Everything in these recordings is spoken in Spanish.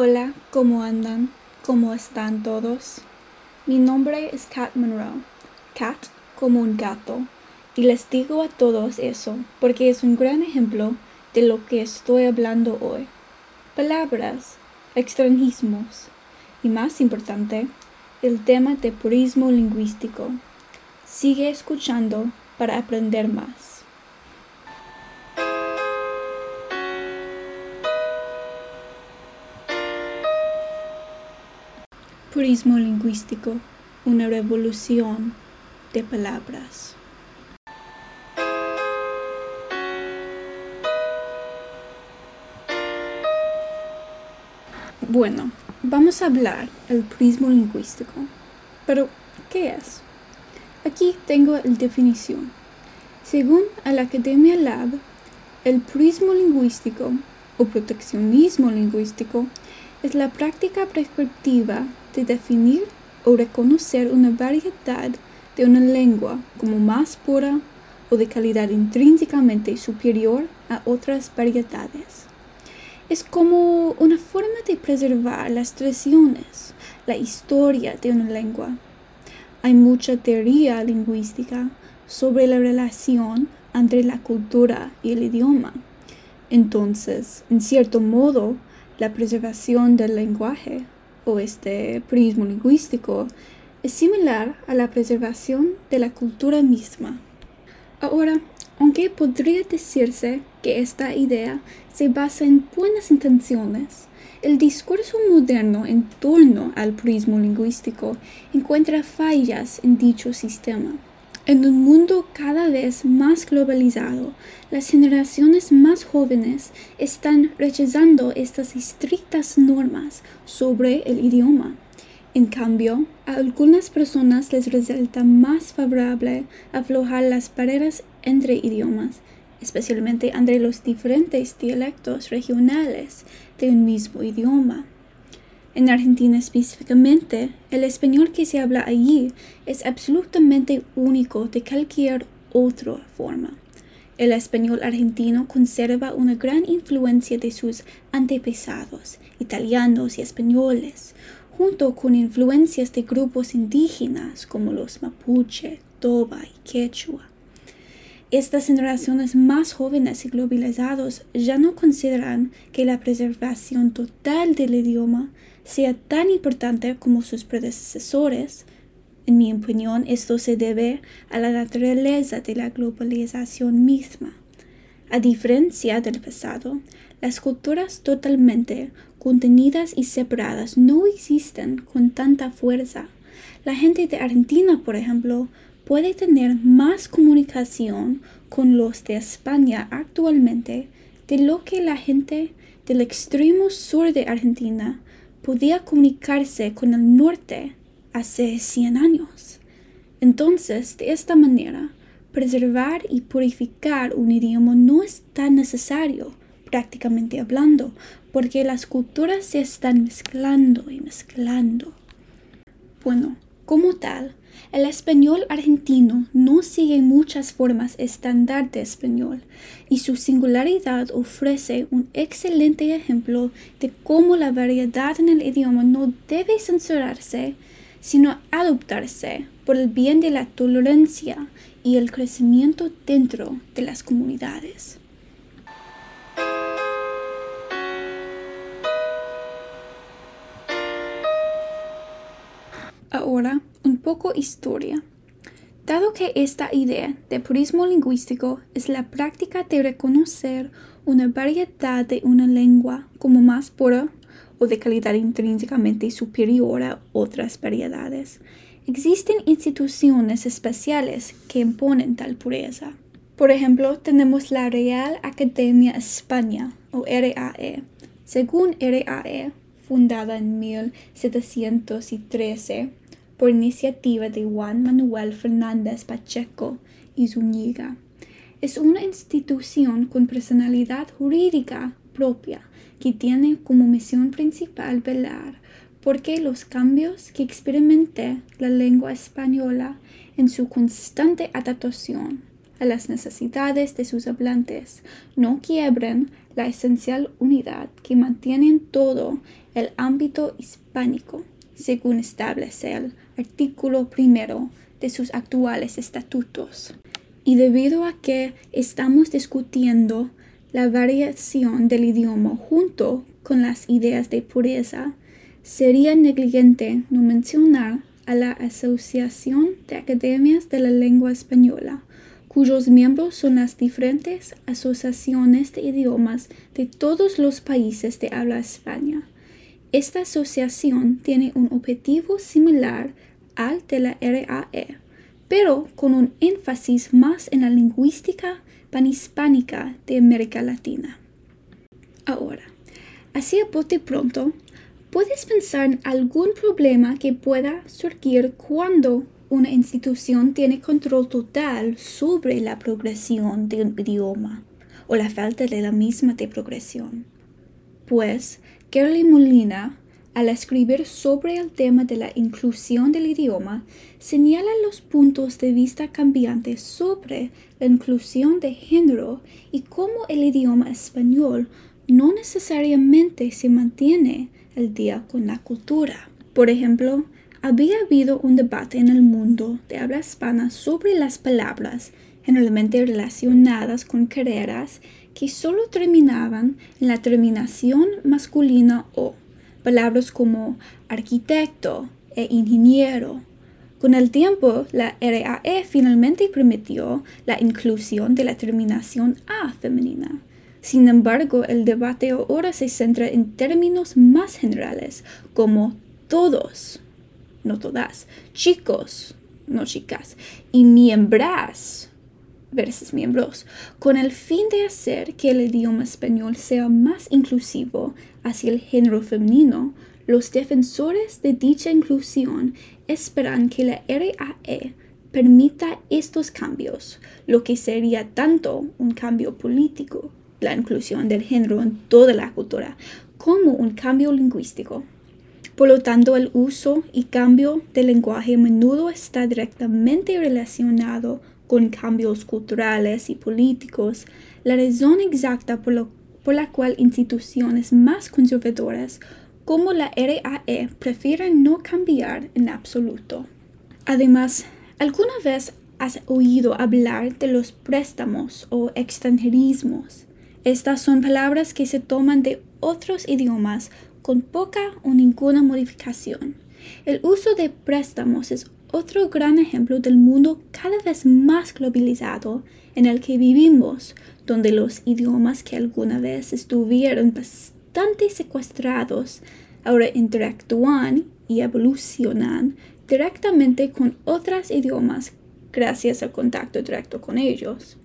Hola, ¿cómo andan? ¿Cómo están todos? Mi nombre es Kat Monroe, Cat como un gato, y les digo a todos eso porque es un gran ejemplo de lo que estoy hablando hoy. Palabras, extranjismos y más importante, el tema de purismo lingüístico. Sigue escuchando para aprender más. Purismo lingüístico, una revolución de palabras. Bueno, vamos a hablar del purismo lingüístico. Pero, ¿qué es? Aquí tengo la definición. Según la Academia Lab, el purismo lingüístico o proteccionismo lingüístico es la práctica prescriptiva de definir o reconocer una variedad de una lengua como más pura o de calidad intrínsecamente superior a otras variedades. Es como una forma de preservar las tradiciones, la historia de una lengua. Hay mucha teoría lingüística sobre la relación entre la cultura y el idioma. Entonces, en cierto modo, la preservación del lenguaje o este prismo lingüístico es similar a la preservación de la cultura misma. Ahora, aunque podría decirse que esta idea se basa en buenas intenciones, el discurso moderno en torno al prismo lingüístico encuentra fallas en dicho sistema. En un mundo cada vez más globalizado, las generaciones más jóvenes están rechazando estas estrictas normas sobre el idioma. En cambio, a algunas personas les resulta más favorable aflojar las barreras entre idiomas, especialmente entre los diferentes dialectos regionales de un mismo idioma. En Argentina específicamente, el español que se habla allí es absolutamente único de cualquier otra forma. El español argentino conserva una gran influencia de sus antepasados, italianos y españoles, junto con influencias de grupos indígenas como los mapuche, toba y quechua. Estas generaciones más jóvenes y globalizados ya no consideran que la preservación total del idioma sea tan importante como sus predecesores. En mi opinión, esto se debe a la naturaleza de la globalización misma. A diferencia del pasado, las culturas totalmente contenidas y separadas no existen con tanta fuerza. La gente de Argentina, por ejemplo, puede tener más comunicación con los de España actualmente de lo que la gente del extremo sur de Argentina podía comunicarse con el norte hace 100 años. Entonces, de esta manera, preservar y purificar un idioma no es tan necesario, prácticamente hablando, porque las culturas se están mezclando y mezclando. Bueno, como tal, el español argentino no sigue muchas formas estándar de español y su singularidad ofrece un excelente ejemplo de cómo la variedad en el idioma no debe censurarse, sino adoptarse por el bien de la tolerancia y el crecimiento dentro de las comunidades. Ahora, un poco historia. Dado que esta idea de purismo lingüístico es la práctica de reconocer una variedad de una lengua como más pura o de calidad intrínsecamente superior a otras variedades, existen instituciones especiales que imponen tal pureza. Por ejemplo, tenemos la Real Academia España o RAE. Según RAE, fundada en 1713 por iniciativa de Juan Manuel Fernández Pacheco y Zúñiga. Es una institución con personalidad jurídica propia que tiene como misión principal velar porque los cambios que experimente la lengua española en su constante adaptación a las necesidades de sus hablantes no quiebren la esencial unidad que mantiene en todo el ámbito hispánico, según establece el artículo primero de sus actuales estatutos. Y debido a que estamos discutiendo la variación del idioma junto con las ideas de pureza, sería negligente no mencionar a la Asociación de Academias de la Lengua Española, cuyos miembros son las diferentes asociaciones de idiomas de todos los países de habla España. Esta asociación tiene un objetivo similar al de la RAE, pero con un énfasis más en la lingüística panhispánica de América Latina. Ahora, así a bote pronto, ¿puedes pensar en algún problema que pueda surgir cuando una institución tiene control total sobre la progresión de un idioma o la falta de la misma de progresión? Pues, Kerly Molina al escribir sobre el tema de la inclusión del idioma, señala los puntos de vista cambiantes sobre la inclusión de género y cómo el idioma español no necesariamente se mantiene al día con la cultura. Por ejemplo, había habido un debate en el mundo de habla hispana sobre las palabras generalmente relacionadas con carreras que solo terminaban en la terminación masculina o palabras como arquitecto e ingeniero. Con el tiempo, la RAE finalmente permitió la inclusión de la terminación A femenina. Sin embargo, el debate ahora se centra en términos más generales, como todos, no todas, chicos, no chicas, y miembras versus miembros, con el fin de hacer que el idioma español sea más inclusivo hacia el género femenino, los defensores de dicha inclusión esperan que la RAE permita estos cambios, lo que sería tanto un cambio político, la inclusión del género en toda la cultura, como un cambio lingüístico. Por lo tanto, el uso y cambio del lenguaje a menudo está directamente relacionado con cambios culturales y políticos, la razón exacta por, lo, por la cual instituciones más conservadoras como la RAE prefieren no cambiar en absoluto. Además, ¿alguna vez has oído hablar de los préstamos o extranjerismos? Estas son palabras que se toman de otros idiomas con poca o ninguna modificación. El uso de préstamos es otro gran ejemplo del mundo cada vez más globalizado en el que vivimos, donde los idiomas que alguna vez estuvieron bastante secuestrados ahora interactúan y evolucionan directamente con otros idiomas gracias al contacto directo con ellos.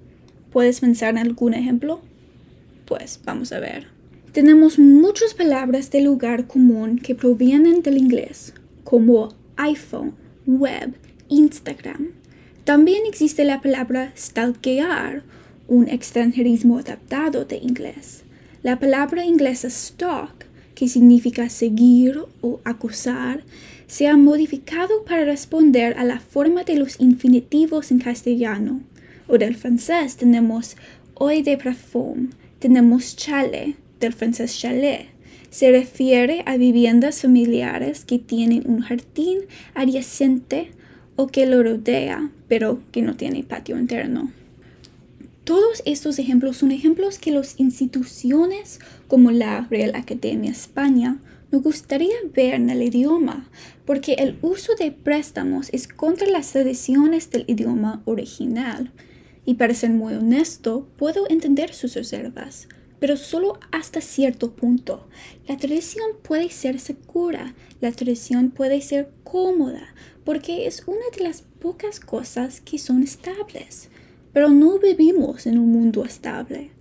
¿Puedes pensar en algún ejemplo? Pues vamos a ver. Tenemos muchas palabras de lugar común que provienen del inglés, como iPhone, web, Instagram. También existe la palabra stalkear, un extranjerismo adaptado de inglés. La palabra inglesa stalk, que significa seguir o acusar, se ha modificado para responder a la forma de los infinitivos en castellano. O del francés tenemos hoy de parfum, tenemos chale, del francés chalet se refiere a viviendas familiares que tienen un jardín adyacente o que lo rodea, pero que no tiene patio interno. Todos estos ejemplos son ejemplos que las instituciones como la Real Academia España nos gustaría ver en el idioma, porque el uso de préstamos es contra las tradiciones del idioma original. Y para ser muy honesto, puedo entender sus reservas pero solo hasta cierto punto. La tradición puede ser segura, la tradición puede ser cómoda, porque es una de las pocas cosas que son estables. Pero no vivimos en un mundo estable.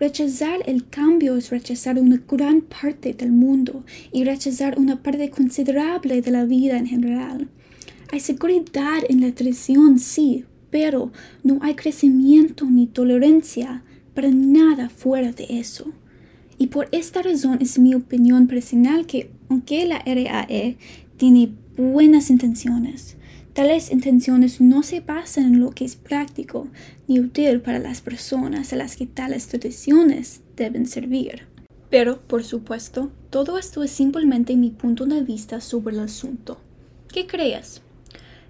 Rechazar el cambio es rechazar una gran parte del mundo y rechazar una parte considerable de la vida en general. Hay seguridad en la tradición, sí, pero no hay crecimiento ni tolerancia nada fuera de eso. Y por esta razón es mi opinión personal que aunque la RAE tiene buenas intenciones, tales intenciones no se basan en lo que es práctico ni útil para las personas a las que tales tradiciones deben servir. Pero, por supuesto, todo esto es simplemente mi punto de vista sobre el asunto. ¿Qué crees?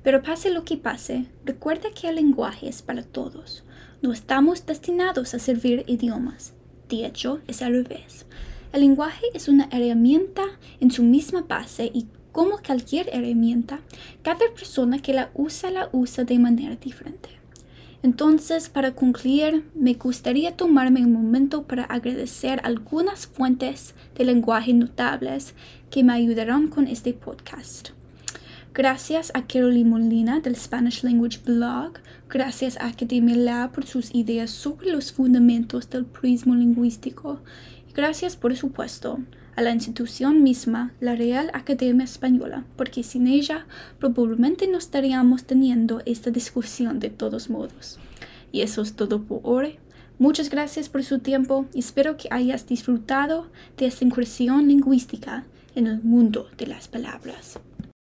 Pero pase lo que pase, recuerda que el lenguaje es para todos. No estamos destinados a servir idiomas. De hecho, es al revés. El lenguaje es una herramienta en su misma base y como cualquier herramienta, cada persona que la usa la usa de manera diferente. Entonces, para concluir, me gustaría tomarme un momento para agradecer algunas fuentes de lenguaje notables que me ayudaron con este podcast. Gracias a Caroline Molina del Spanish Language Blog, gracias a Academia Lab por sus ideas sobre los fundamentos del prismo lingüístico y gracias, por supuesto, a la institución misma, la Real Academia Española, porque sin ella probablemente no estaríamos teniendo esta discusión de todos modos. Y eso es todo por hoy. Muchas gracias por su tiempo y espero que hayas disfrutado de esta incursión lingüística en el mundo de las palabras.